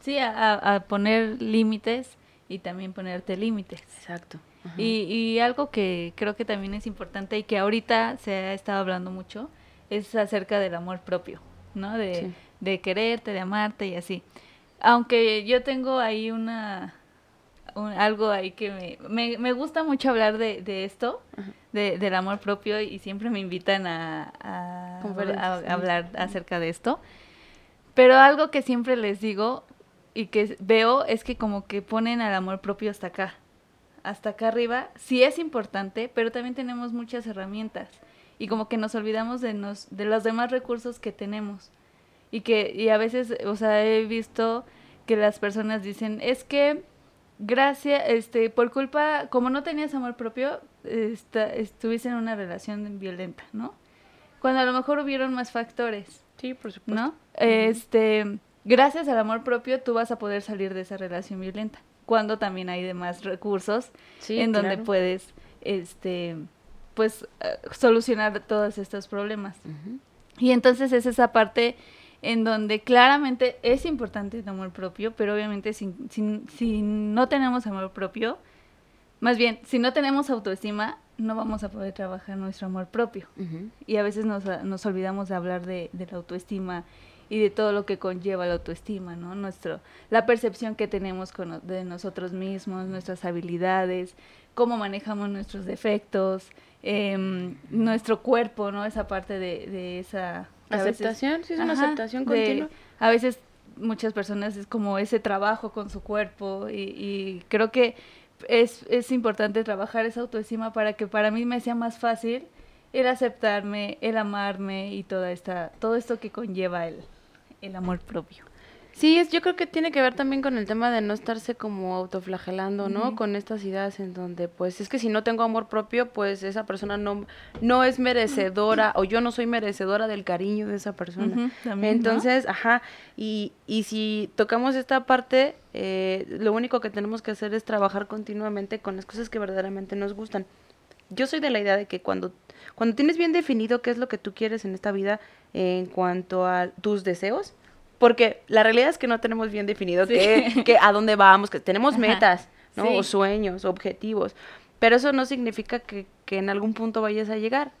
Sí, a- a poner límites y también ponerte límites. Exacto. Y, y algo que creo que también es importante y que ahorita se ha estado hablando mucho es acerca del amor propio, ¿no? De, Sí. de quererte, de amarte y así. Aunque yo tengo ahí una un- algo ahí que me, me, me gusta mucho hablar de, de esto, de, del amor propio y siempre me invitan a, a- Conferencias, a- a sí. hablar acerca de esto. Pero algo que siempre les digo y que veo es que como que ponen al amor propio hasta acá, hasta acá arriba. Sí es importante, pero también tenemos muchas herramientas y como que nos olvidamos de, nos, de los demás recursos que tenemos. Y que y a veces, o sea, he visto que las personas dicen, es que gracias, este, por culpa, como no tenías amor propio, esta, estuviste en una relación violenta, ¿no? Cuando a lo mejor hubieron más factores. Sí, por supuesto. ¿No? Este, gracias al amor propio tú vas a poder salir de esa relación violenta. Cuando también hay demás recursos en donde puedes, este, pues, eh, solucionar todos estos problemas. Y entonces es esa parte en donde claramente es importante el amor propio, pero obviamente si, si, no tenemos amor propio, más bien, si no tenemos autoestima, no vamos a poder trabajar nuestro amor propio. Y a veces nos, nos olvidamos de hablar de, de, la autoestima y de todo lo que conlleva la autoestima, ¿no? Nuestro, la percepción que tenemos con, de nosotros mismos, nuestras habilidades, cómo manejamos nuestros defectos, eh, nuestro cuerpo, ¿no? Esa parte de, de esa Aceptación, sí, es una aceptación continua. a veces muchas personas es como ese trabajo con su cuerpo y, creo que es, es, importante trabajar esa autoestima para que para mí me sea más fácil el aceptarme, el amarme y toda esta, todo esto que conlleva el, el amor propio. Sí, es, yo creo que tiene que ver también con el tema de no estarse como autoflagelando, ¿no? Con estas ideas en donde, pues, es que si no tengo amor propio, pues esa persona no, no es merecedora o yo no soy merecedora del cariño de esa persona. Entonces, ajá, y, y si tocamos esta parte, eh, lo único que tenemos que hacer es trabajar continuamente con las cosas que verdaderamente nos gustan. Yo soy de la idea de que cuando, cuando tienes bien definido qué es lo que tú quieres en esta vida en cuanto a tus deseos, porque la realidad es que no tenemos bien definido que, a dónde vamos, que tenemos metas, ¿no? O sueños, objetivos. Pero eso no significa que, que en algún punto vayas a llegar.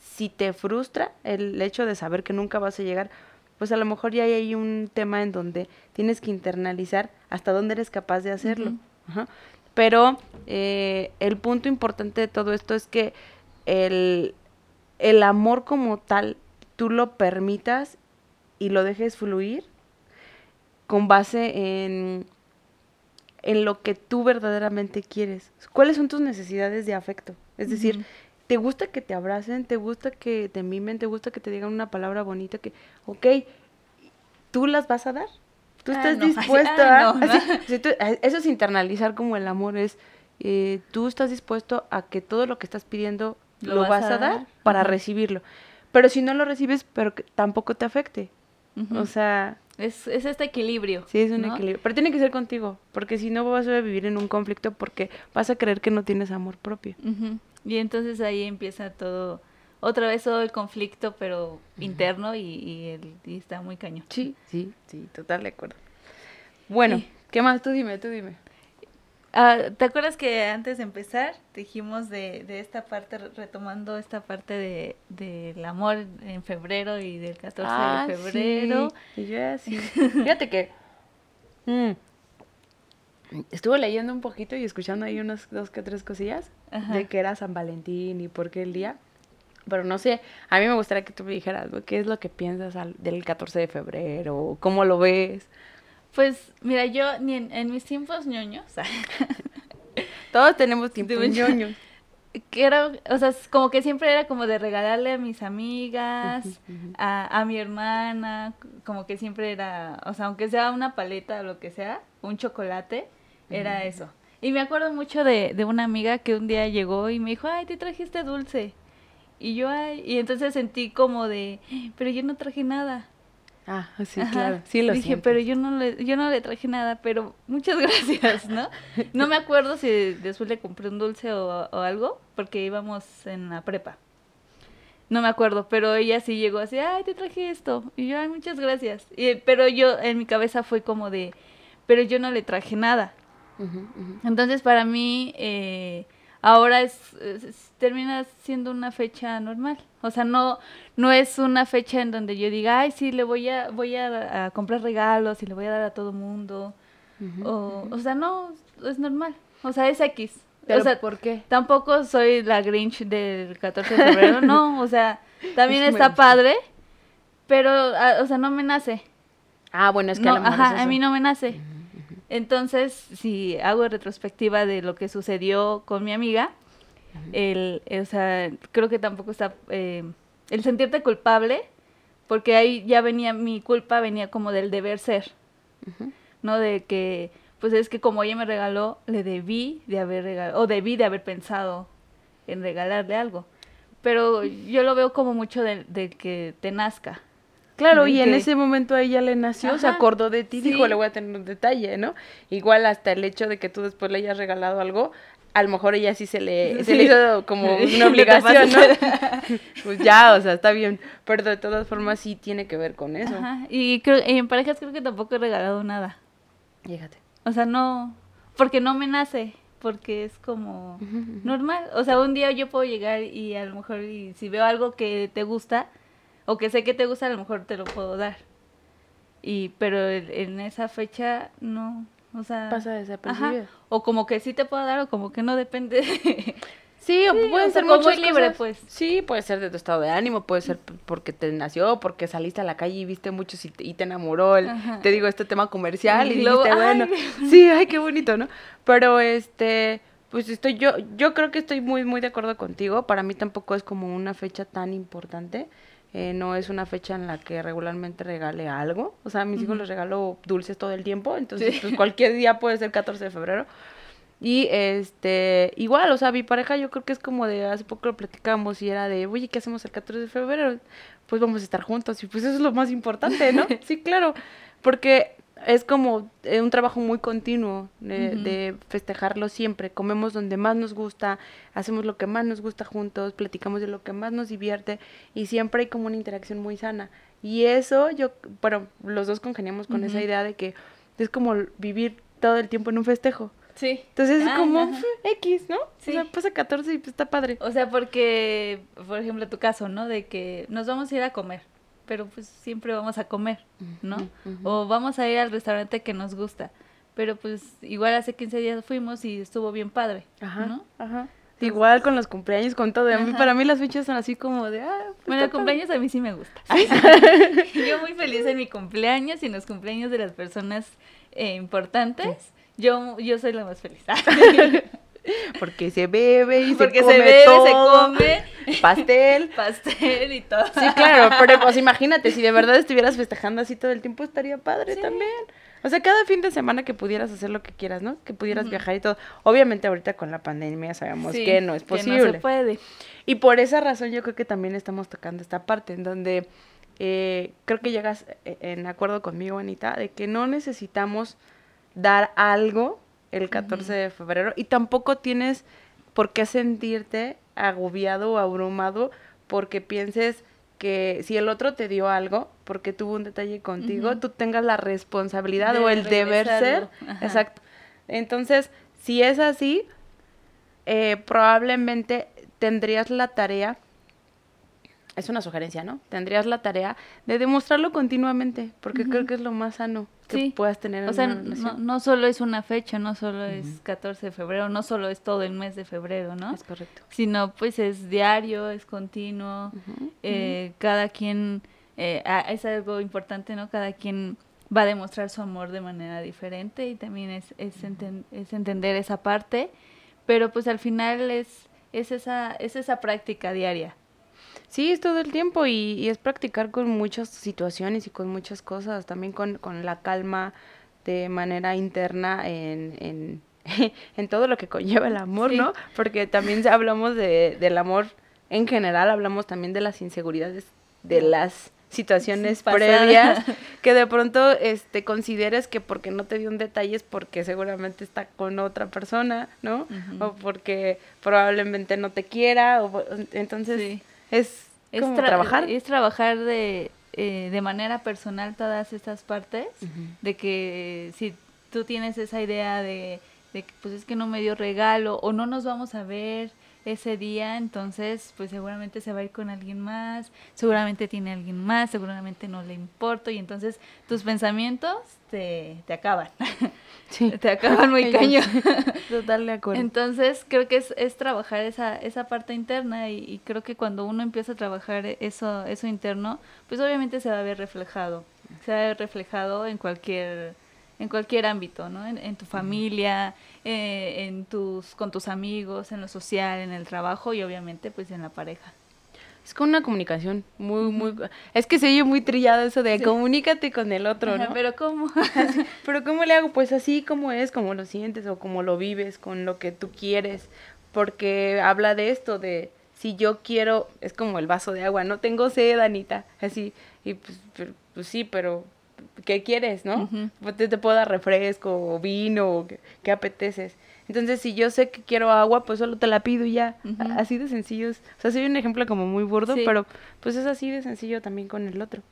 Si te frustra el hecho de saber que nunca vas a llegar, pues a lo mejor ya hay un tema en donde tienes que internalizar hasta dónde eres capaz de hacerlo. Pero eh, el punto importante de todo esto es que el, el amor como tal tú lo permitas y lo dejes fluir con base en, en lo que tú verdaderamente quieres. ¿Cuáles son tus necesidades de afecto? Es decir, ¿te gusta que te abracen? ¿Te gusta que te mimen? ¿Te gusta que te digan una palabra bonita? Que, ok, ¿tú las vas a dar? ¿Tú ah, estás [laughs] dispuesto a...? eso es internalizar como el amor, es... Eh, tú estás dispuesto a que todo lo que estás pidiendo lo, vas, a dar, para recibirlo. Pero si no lo recibes, pero que tampoco te afecte. O sea... Es, es, este equilibrio. Sí, es un equilibrio. Pero tiene que ser contigo, porque si no vas a vivir en un conflicto porque vas a creer que no tienes amor propio. Y entonces ahí empieza todo, otra vez todo el conflicto, pero interno y, y, el, y, está muy cañón. Sí, sí, sí, total de acuerdo. Bueno, ¿qué más? Tú dime, tú dime. Ah, ¿Te acuerdas que antes de empezar dijimos de, de esta parte, retomando esta parte de del amor en febrero y del 14 de ah, febrero? Sí. Y yo así. Fíjate que mm, estuve leyendo un poquito y escuchando ahí unas dos que tres cosillas de que era San Valentín y por qué el día. Pero no sé, a mí me gustaría que tú me dijeras, ¿qué es lo que piensas del 14 de febrero? ¿Cómo lo ves? Pues mira, yo ni en, mis tiempos ñoños, [laughs] todos tenemos tiempos ñoños. [laughs] Que era, o sea, como que siempre era como de regalarle a mis amigas, A, a, mi hermana, como que siempre era, o sea, aunque sea una paleta o lo que sea, un chocolate, era eso. Y me acuerdo mucho de, de una amiga que un día llegó y me dijo, ay, te trajiste dulce. Y yo, ay, y entonces sentí como de, pero yo no traje nada. Ah, sí, claro. Sí lo Dije, pero yo no le, yo no le traje nada, pero muchas [laughs] gracias, ¿no? [laughs] No me acuerdo si después le compré un dulce o, algo, porque íbamos en la prepa. No me acuerdo, pero ella sí llegó así, ay, te traje esto. Y yo, ay, muchas gracias. Y, pero yo, en mi cabeza fue como de, pero yo no le traje nada. Entonces, para mí, eh, ahora es, termina siendo una fecha normal. O sea, no, no es una fecha en donde yo diga, ay, sí, le voy a, voy a, comprar regalos y le voy a dar a todo mundo. o, o sea, no, es normal. O sea, es X. ¿Pero o sea, por qué? Tampoco soy la Grinch del 14 de febrero, [laughs] no. O sea, también está padre, pero, o sea, no me nace. Ah, bueno, es que no, a, ajá, a mí no me nace. Entonces, si hago retrospectiva de lo que sucedió con mi amiga, el, o sea, creo que tampoco está eh, el sentirte culpable, porque ahí ya venía mi culpa venía como del deber ser. ¿no? De que, pues es que como ella me regaló, le debí de haber regalado, o debí de haber pensado en regalarle algo. Pero yo lo veo como mucho de, de que te nazca. Claro, y en ese momento a ella le nació, se acordó de ti, dijo, le voy a tener un detalle, ¿no? Igual hasta el hecho de que tú después le hayas regalado algo, a lo mejor ella sí se le, se le hizo como una [laughs] obligación, ¿no? [laughs] pues ya, o sea, está bien, pero de todas formas sí tiene que ver con eso. Ajá. Y creo, y en parejas creo que tampoco he regalado nada. Fíjate. O sea, no, porque no me nace, porque es como normal. O sea, un día yo puedo llegar y a lo mejor y si veo algo que te gusta o que sé que te gusta, a lo mejor te lo puedo dar. Y pero en en esa fecha no, o sea, Pasa ajá, desapercibido. o como que sí te puedo dar o como que no depende. [laughs] Sí, o Sí, pueden o sea, ser como muchas muy libre, cosas. pues. Sí, puede ser de tu estado de ánimo, puede ser porque te nació, porque saliste a la calle y viste muchos y te, y te enamoró, el- Ajá. te digo, este tema comercial y, Y luego, dijiste, bueno, sí, ay, qué bonito, ¿no? Pero este, pues estoy yo, yo creo que estoy muy, muy de acuerdo contigo. Para mí tampoco es como una fecha tan importante. Eh, no es una fecha en la que regularmente regale algo. O sea, a mis hijos Ujú. les regalo dulces todo el tiempo, entonces Sí. pues cualquier día puede ser 14 de febrero. Y este, igual, o sea, mi pareja yo creo que es como de, hace poco lo platicamos y era de, oye, ¿qué hacemos el 14 de febrero? Pues vamos a estar juntos y pues eso es lo más importante, ¿no? [laughs] sí, claro, porque es como eh, un trabajo muy continuo de, festejarlo siempre. Comemos donde más nos gusta, hacemos lo que más nos gusta juntos, platicamos de lo que más nos divierte y siempre hay como una interacción muy sana. Y eso yo, bueno, los dos congeniamos con esa idea de que es como vivir todo el tiempo en un festejo. Sí. Entonces es Ah, como ajá. "F- [laughs] X, ¿no? Sí. O sea, pasa 14 y pues está padre. O sea, porque, por ejemplo, tu caso, ¿no? De que nos vamos a ir a comer, pero pues siempre vamos a comer, ¿no? O vamos a ir al restaurante que nos gusta, pero pues igual hace 15 días fuimos y estuvo bien padre, Ajá, ¿no? ajá. Igual con los cumpleaños, con todo. A mí, para mí las fechas son así como de, ah, pues Bueno, el cumpleaños a mí sí me gusta. [laughs] Yo muy feliz en mi cumpleaños y en los cumpleaños de las personas eh, importantes. Yo, yo soy la más feliz. [laughs] Porque se bebe y Porque se se come bebe, se todo. come. Pastel. [laughs] Pastel y todo. Sí, claro, pero pues imagínate, si de verdad [laughs] estuvieras festejando así todo el tiempo, estaría padre Sí. también. O sea, cada fin de semana que pudieras hacer lo que quieras, ¿no? Que pudieras viajar y todo. Obviamente ahorita con la pandemia sabemos Sí, que no es Que posible. no se puede. Y por esa razón yo creo que también estamos tocando esta parte en donde eh, creo que llegas eh, en acuerdo conmigo, Anita, de que no necesitamos dar algo el 14 Ujú. de febrero y tampoco tienes por qué sentirte agobiado o abrumado porque pienses que si el otro te dio algo, porque tuvo un detalle contigo, tú tengas la responsabilidad De o el deber ser. Ajá. Exacto. Entonces, si es así, eh, probablemente tendrías la tarea, es una sugerencia, ¿no? Tendrías la tarea de demostrarlo continuamente, porque creo que es lo más sano que Sí. puedas tener en O sea, no, solo es una fecha, no solo es Ujú. 14 de febrero, no solo es todo el mes de febrero, ¿no? Es correcto. Sino pues es diario, es continuo, eh, cada quien, eh, es algo importante, ¿no? Cada quien va a demostrar su amor de manera diferente y también es, es, enten- es entender esa parte, pero pues al final es, es, esa, es esa práctica diaria. Sí, es todo el tiempo y, y es practicar con muchas situaciones y con muchas cosas, también con, con la calma de manera interna en, en, [laughs] en todo lo que conlleva el amor, Sí. ¿no? Porque también hablamos de, del amor en general, hablamos también de las inseguridades, de las situaciones previas, [laughs] que de pronto este, consideres que porque no te dio un detalle es porque seguramente está con otra persona, ¿no? O porque probablemente no te quiera, o, entonces... Sí. Es, Es como tra- trabajar. Es trabajar de, eh, de manera personal todas estas partes, de que si tú tienes esa idea de, de que pues es que no me dio regalo o no nos vamos a ver ese día, entonces pues seguramente se va a ir con alguien más, seguramente tiene alguien más, seguramente no le importo y entonces tus pensamientos te, te acaban, [laughs] Sí. te acaban muy [laughs] cañón. [laughs] Total de acuerdo. Entonces creo que es, es trabajar esa, esa parte interna y, y creo que cuando uno empieza a trabajar eso, eso interno, pues obviamente se va a ver reflejado, se va a ver reflejado en cualquier, en cualquier ámbito, ¿no? En, en tu familia, eh, en tus, con tus amigos, en lo social, en el trabajo y obviamente pues en la pareja. es con una comunicación muy, muy... Es que se oye muy trillado eso de comunícate con el otro, ¿no? pero ¿cómo? [laughs] pero ¿cómo le hago? Pues así como es, como lo sientes o como lo vives, con lo que tú quieres. Porque habla de esto, de si yo quiero, es como el vaso de agua, no tengo sed, Anita, así, y pues, pues sí, pero ¿qué quieres, no? Pues te, puedo dar refresco o vino, o ¿qué, apeteces? Entonces, si yo sé que quiero agua, pues solo te la pido y ya. Así de sencillo. O sea, soy un ejemplo como muy burdo, pero pues es así de sencillo también con el otro.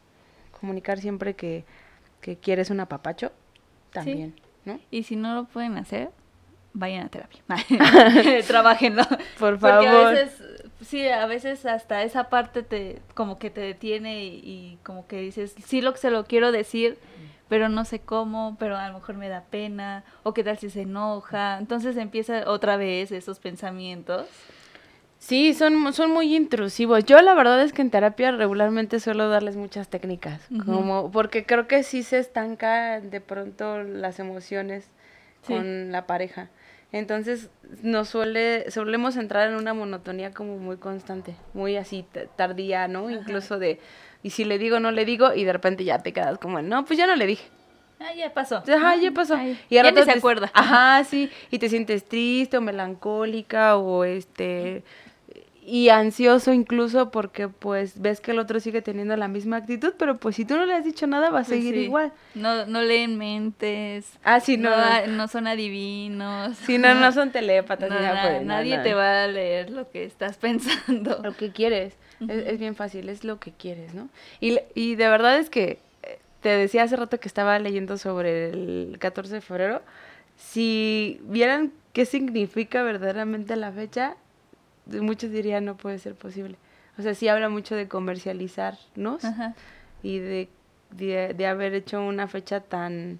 Comunicar siempre que, que quieres un apapacho, también, ¿no? Y si no lo pueden hacer, vayan a terapia. [laughs] [laughs] Trabajenlo. Por favor. Porque a veces, sí, a veces hasta esa parte te, como que te detiene y, y como que dices, sí lo que se lo quiero decir, pero no sé cómo, pero a lo mejor me da pena, o qué tal si se enoja. Entonces empieza otra vez esos pensamientos. Sí, son, son muy intrusivos. Yo la verdad es que en terapia regularmente suelo darles muchas técnicas, como porque creo que sí se estanca de pronto las emociones con la pareja. Entonces nos suele, solemos entrar en una monotonía como muy constante, muy así tardía, ¿no? Incluso de, y si le digo, no le digo, y de repente ya te quedas como, no, pues ya no le dije. Ah, ya pasó. Ajá, ya pasó. y ahora ya se acuerda. Ajá, sí. Y te sientes triste o melancólica o este y ansioso incluso porque pues ves que el otro sigue teniendo la misma actitud, pero pues si tú no le has dicho nada va a pues seguir igual. No, no leen mentes. Ah, sí, no. No, son adivinos. Sí, no, no [laughs] son telépatas. Pues, nadie te va a leer lo que estás [laughs] pensando. Lo que quieres. es, bien fácil, es lo que quieres, ¿no? Y, y de verdad es que eh, te decía hace rato que estaba leyendo sobre el 14 de febrero. Si vieran qué significa verdaderamente la fecha, muchos dirían no puede ser posible. O sea, sí habla mucho de comercializarnos y de, de, haber hecho una fecha tan,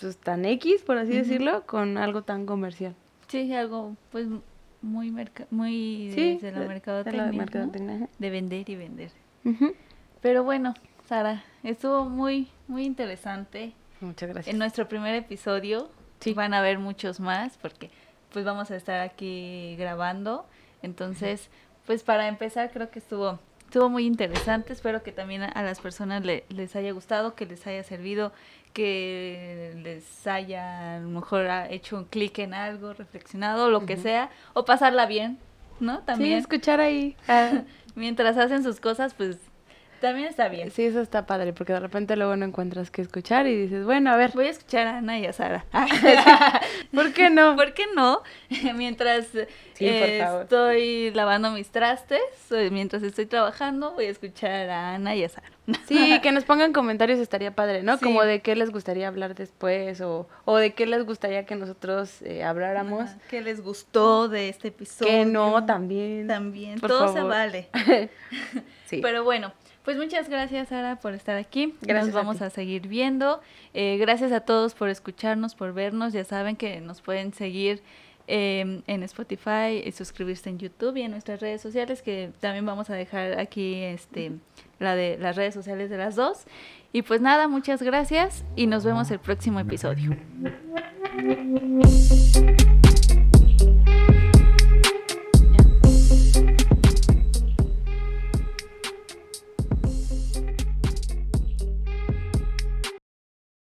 pues, tan X, por así decirlo, con algo tan comercial. Sí, algo pues muy muy de, la mercadotecnia, de, vender y vender. Pero bueno, Sara, estuvo muy muy interesante. Muchas gracias. En nuestro primer episodio sí. van a haber muchos más porque pues vamos a estar aquí grabando. Entonces, pues para empezar creo que estuvo estuvo muy interesante. Espero que también a las personas les haya gustado, que les haya servido, que les haya a lo mejor hecho un clic en algo, reflexionado, lo que sea, o pasarla bien, ¿no? También. Sí, escuchar ahí. [laughs] Mientras hacen sus cosas, pues también está bien. Sí, eso está padre, porque de repente luego no encuentras qué escuchar y dices, bueno, a ver. Voy a escuchar a Ana y a Sara. [laughs] ¿Por qué no? ¿Por qué no? [laughs] mientras estoy lavando mis trastes, mientras estoy trabajando, voy a escuchar a Ana y a Sara. sí, que nos pongan comentarios estaría padre, ¿no? Como de qué les gustaría hablar después o, o de qué les gustaría que nosotros eh, habláramos. ¿Qué les gustó de este episodio? Que no, también. También, todo se vale. [laughs] sí. Pero bueno, pues muchas gracias, Sara, por estar aquí. Gracias. Nos vamos a, seguir viendo. Eh, gracias a todos por escucharnos, por vernos. Ya saben que nos pueden seguir em, en Spotify y suscribirse en YouTube y en nuestras redes sociales, que también vamos a dejar aquí este la de las redes sociales de las dos. Y pues nada, muchas gracias y nos vemos el próximo episodio. [laughs]